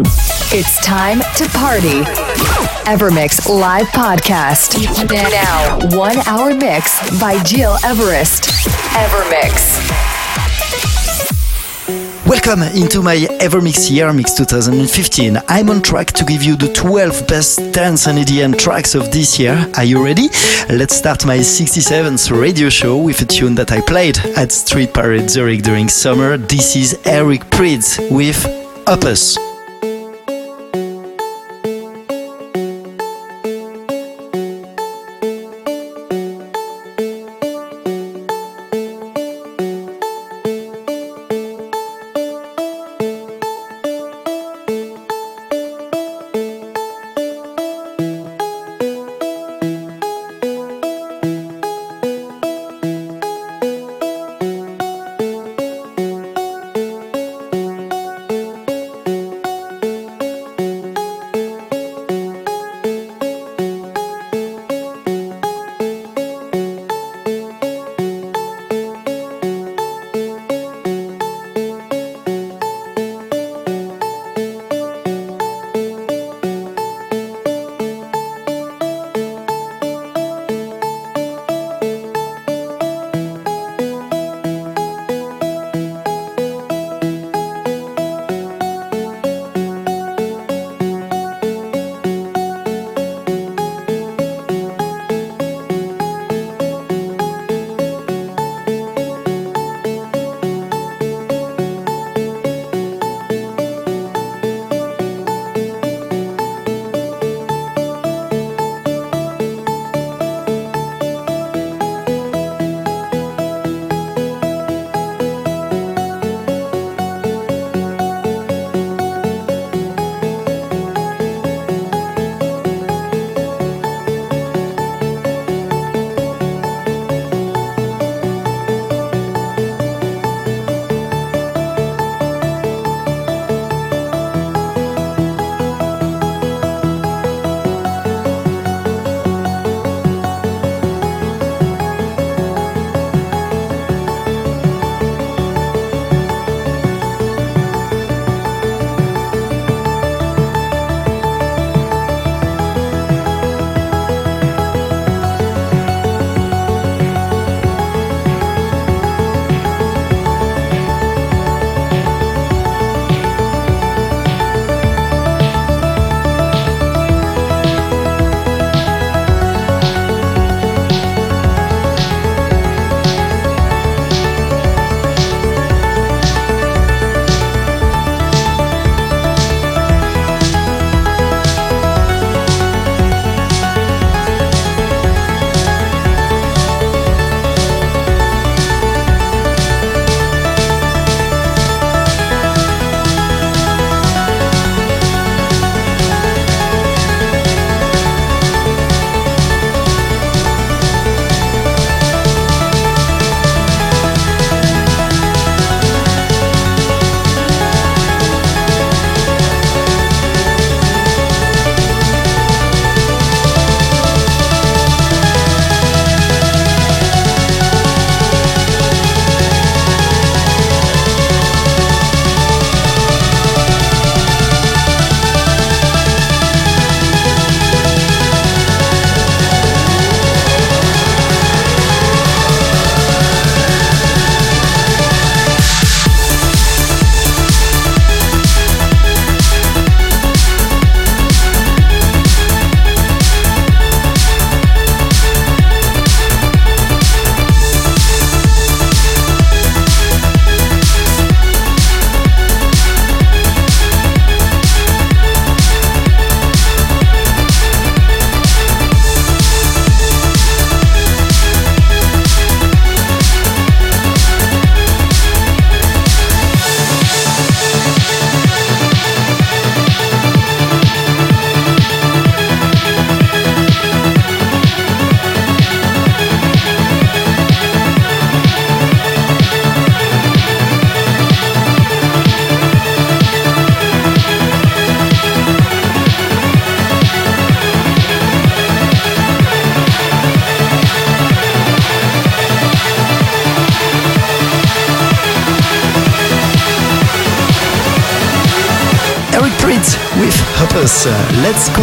It's time to party. Evermix live podcast. Now, one hour mix by Gil Everest. Evermix. Welcome into my Evermix Year Mix 2015. I'm on track to give you the 12 best dance and EDM tracks of this year. Are you ready? Let's start my 67th radio show with a tune that I played at Street Parade Zurich during summer. This is Eric Prydz with Opus.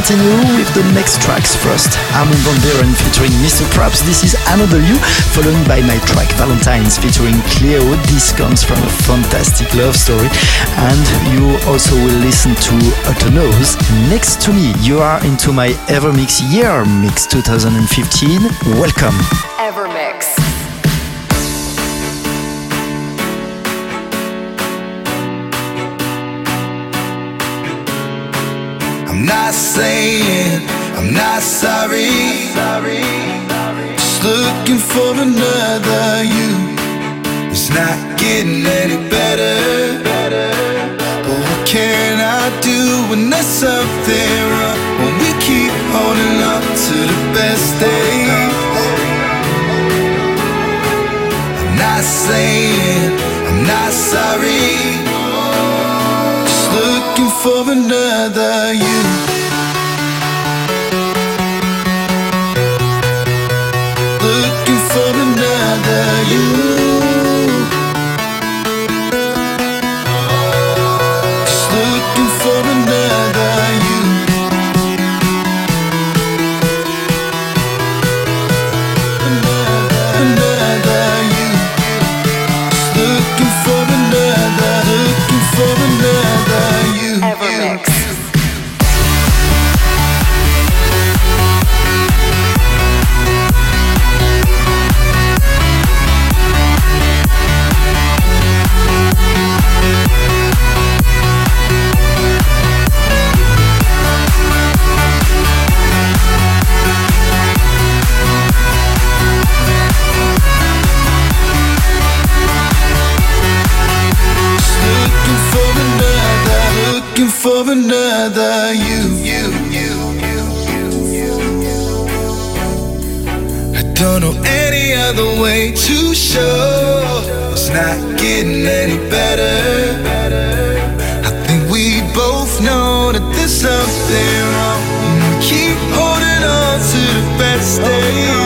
Continue with the next tracks first. Armin van Buuren featuring Mr. Probz. This is Another You, followed by my track Valentine's featuring Cleo. This comes from a fantastic love story. And you also will listen to Otto Knows. Next to me, you are into my Evermix Year Mix 2015. Welcome. Saying I'm not sorry. Just looking for another you. It's not getting any better. But what can I do when there's something wrong? When we keep holding on to the best days. I'm not saying I'm not sorry Just looking for another you. You. Show it's not getting any better. I think we both know that there's something wrong. Keep holding on to the best days.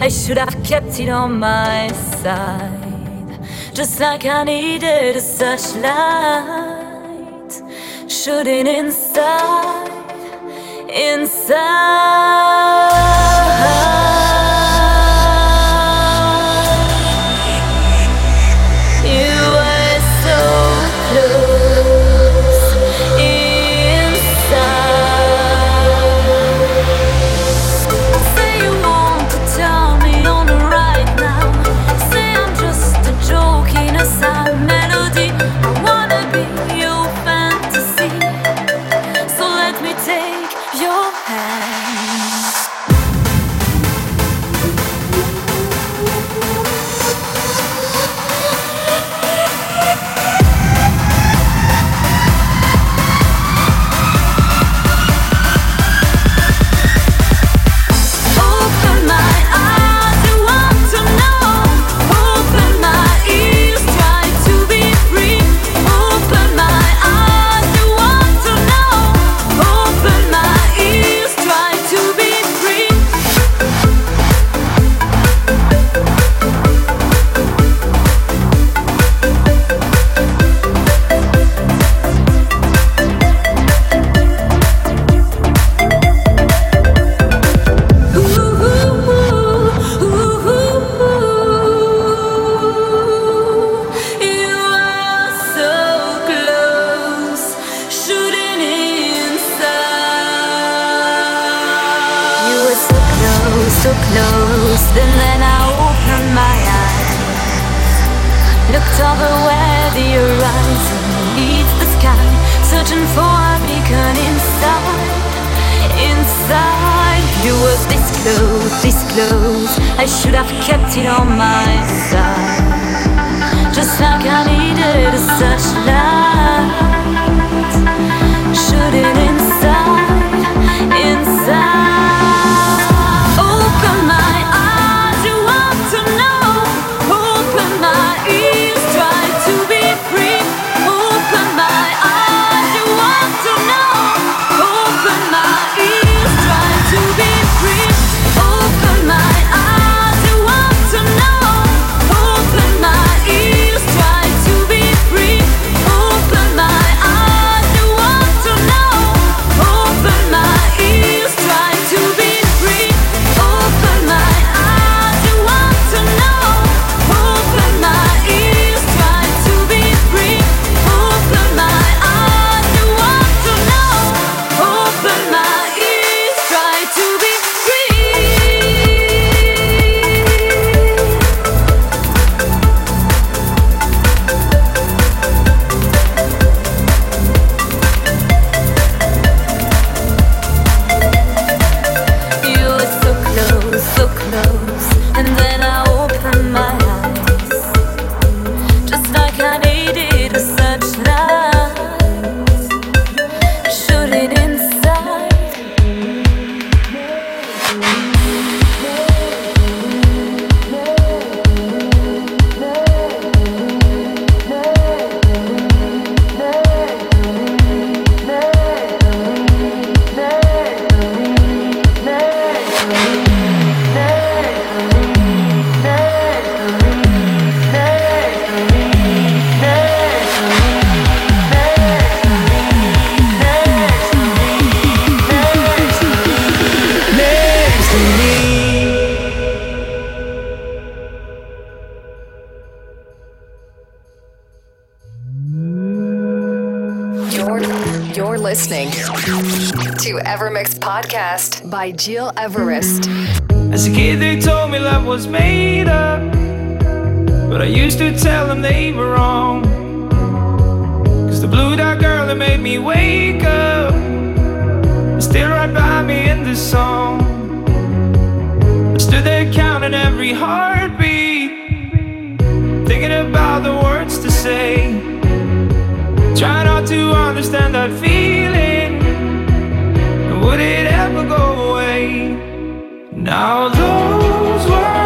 I should have kept it on my side, just like I needed a searchlight. Shooting inside, inside. Close. This close. I should have kept it on my side, just like I needed a searchlight, shooting inside by Gil Everest. As a kid, they told me love was made up, but I used to tell them they were wrong. Cause the blue dot girl that made me wake up is still right by me in this song. I stood there counting every heartbeat, thinking about the words to say. Try not to understand that feeling. Would it ever go away? Now those were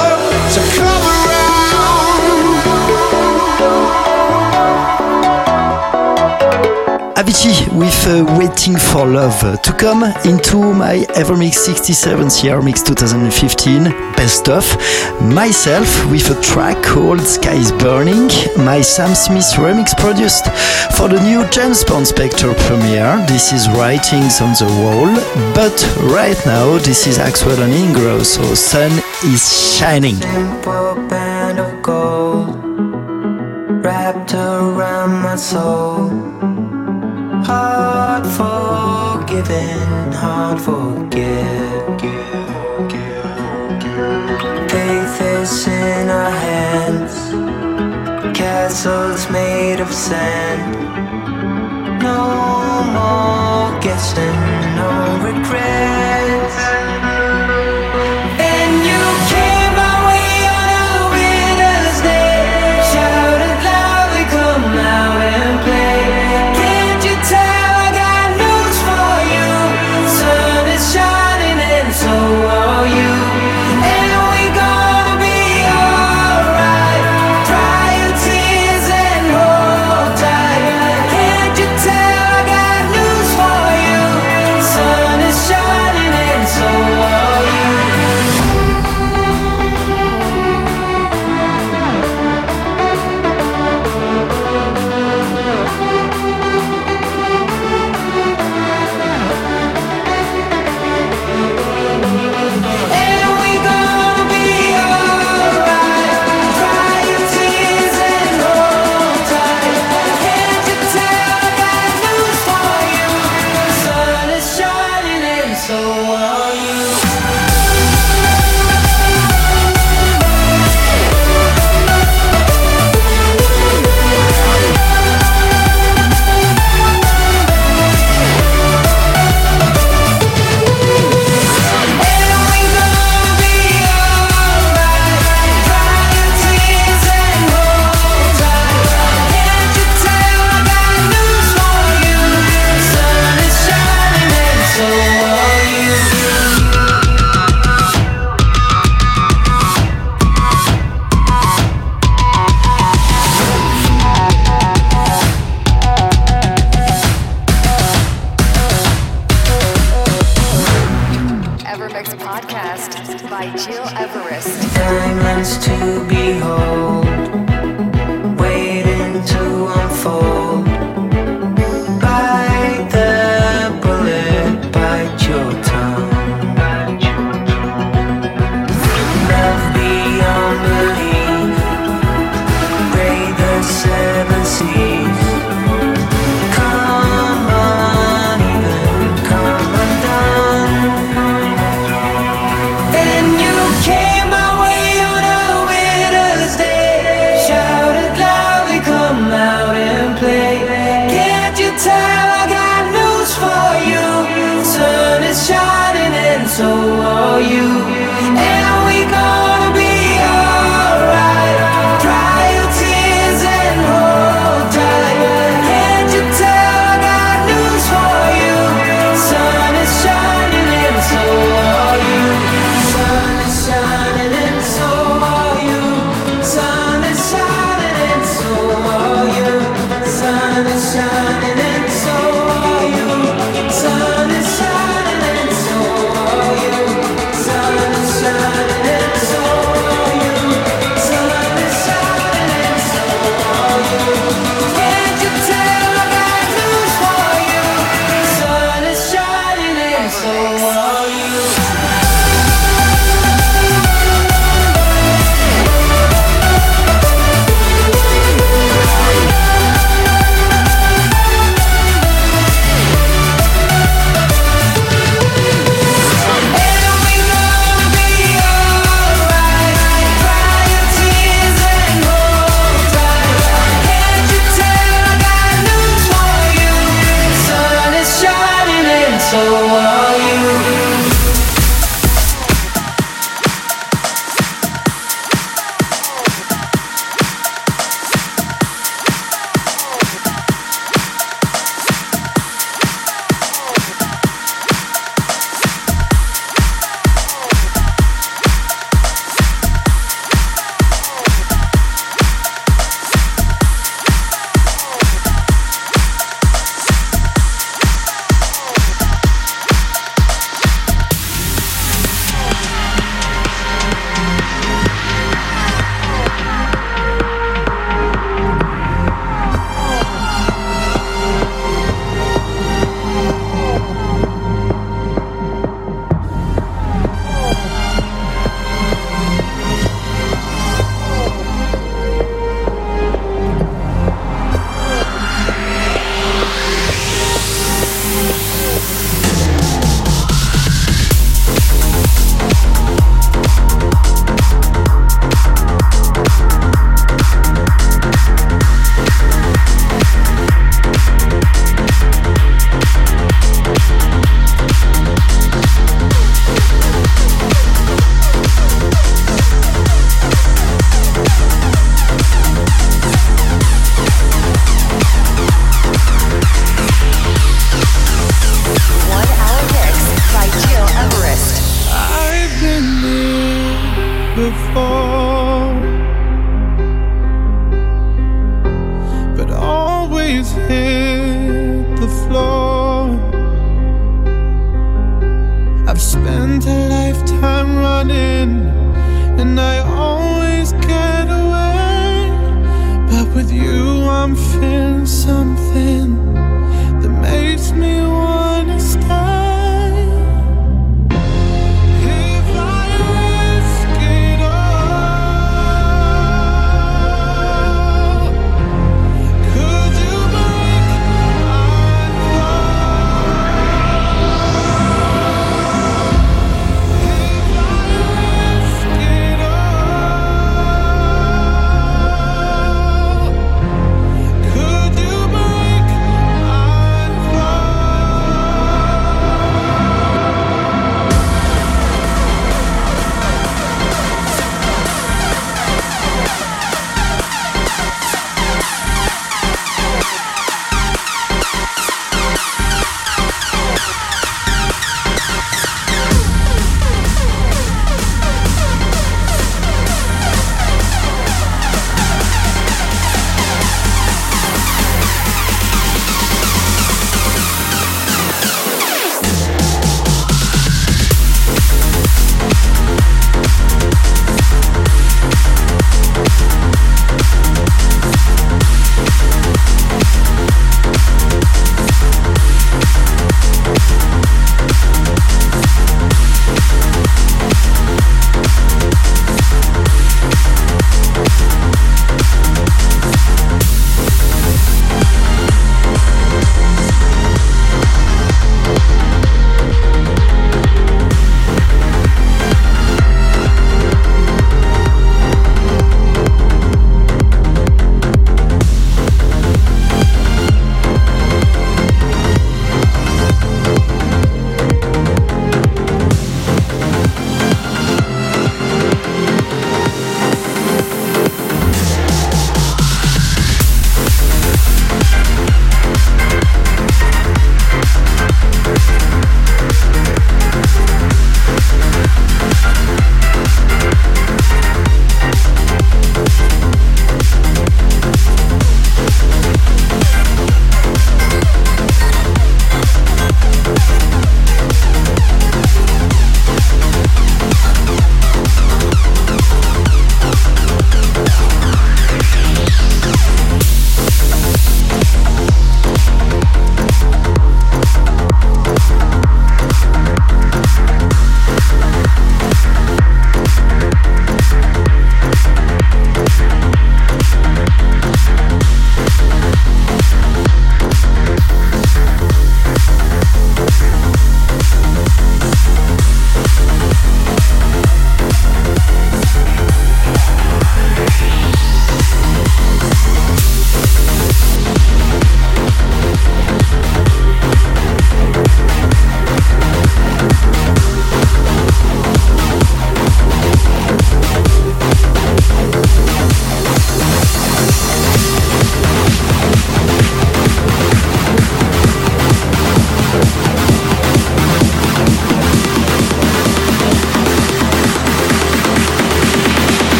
With uh, Waiting for Love uh, to come into my Evermix 67th year mix 2015 best of myself with a track called Sky is Burning, my Sam Smith remix produced for the new James Bond Spectre premiere. This is Writings on the Wall, but right now this is Axwell and Ingrosso Sun is Shining. Simple band of gold wrapped around my soul hard forgiving, hard forgive. Faith is in our hands, castles made of sand. No more guessing, no regret.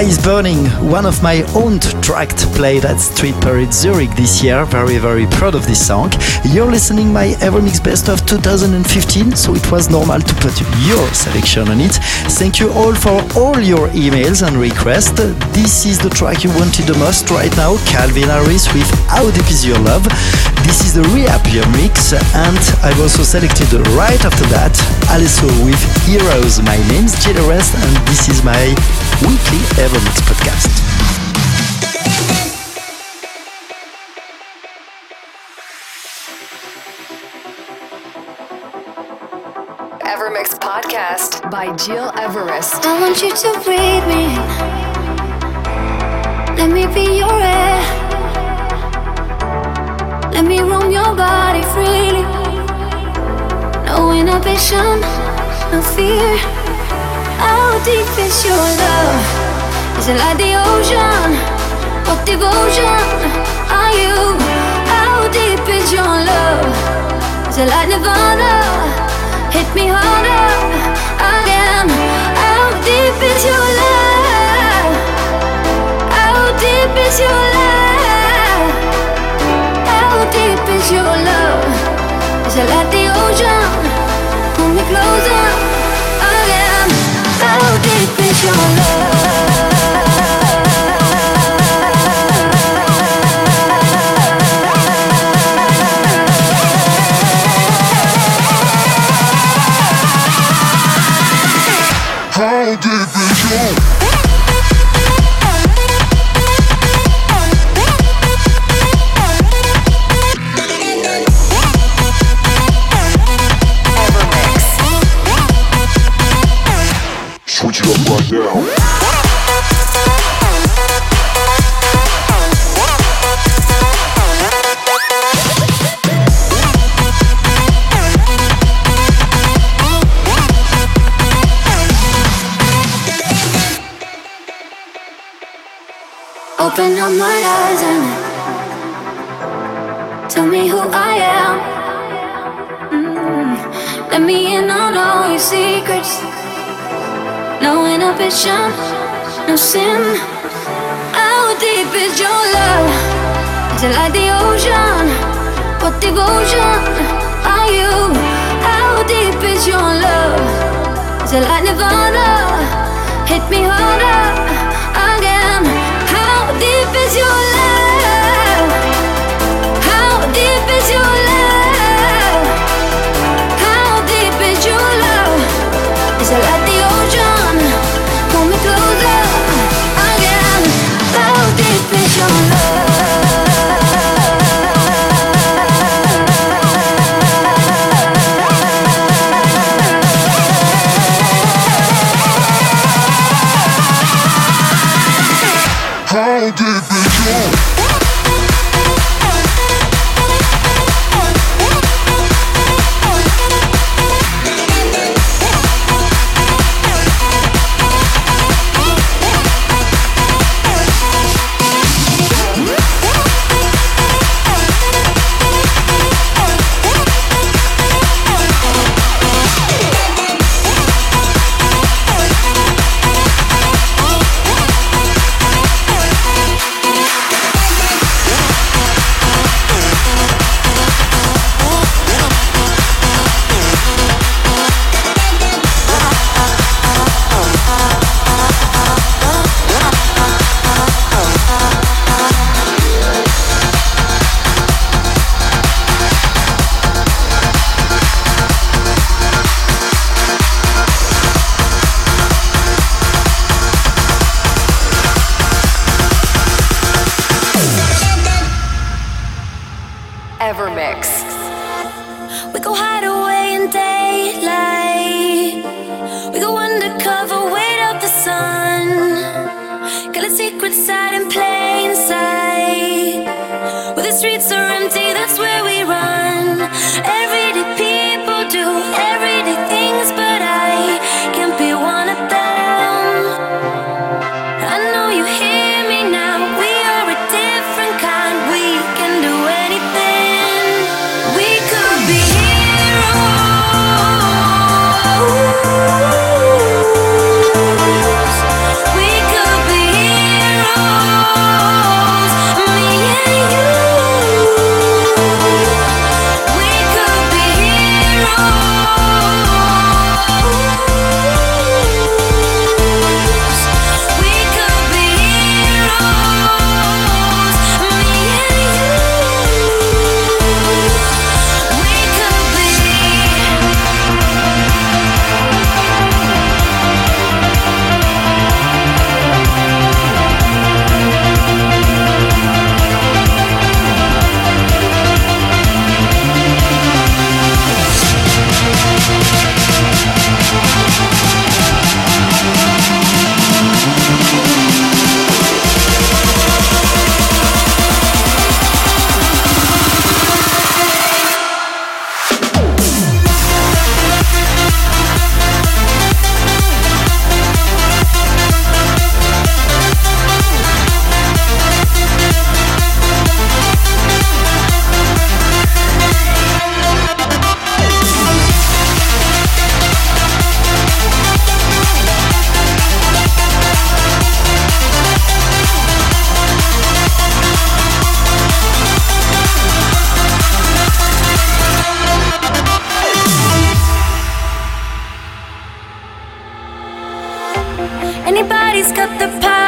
Sky is Burning, one of my own tracks played at Street Parade Zurich this year. Very, very proud of this song. You're listening my Evermix Best of 2015, so it was normal to put your selection on it. Thank you all for all your emails and requests. This is the track you wanted the most right now, Calvin Harris with How Deep Is Your Love. This is the Rehappier mix, and I've also selected right after that, Alesso with Heroes. My name's Gil Everest, and this is my weekly Evermix podcast. Evermix podcast by Gil Everest. I want you to breathe me. Let me be your air. Let me roam your body freely. No inhibition, no fear. How deep is your love? Is it like the ocean? What devotion are you? How deep is your love? Is it like Nirvana? Hit me harder again. How deep is your love? How deep is your love? How deep is your love? Is it like the ocean? Pull me closer your How Open up my eyes and tell me who I am. Mm. Let me in on all your secrets. No inhibition, no sin. How deep is your love? Is it like the ocean? What devotion are you? How deep is your love? Is it like Nirvana? Hit me harder He's got the power.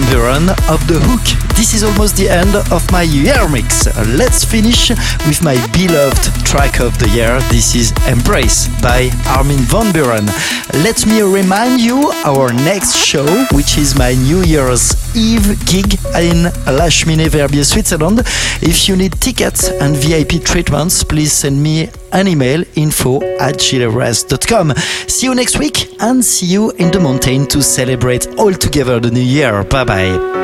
Van Buuren of The Hook. This is almost the end of my year mix. Let's finish with my beloved track of the year. This is Embrace by Armin van Buuren. Let me remind you our next show, which is my New Year's Eve gig in Lachmine Verbier, Switzerland. If you need tickets and VIP treatments, please send me an email info at gileverest.com. See you next week and see you in the mountain to celebrate all together the new year. Bye bye.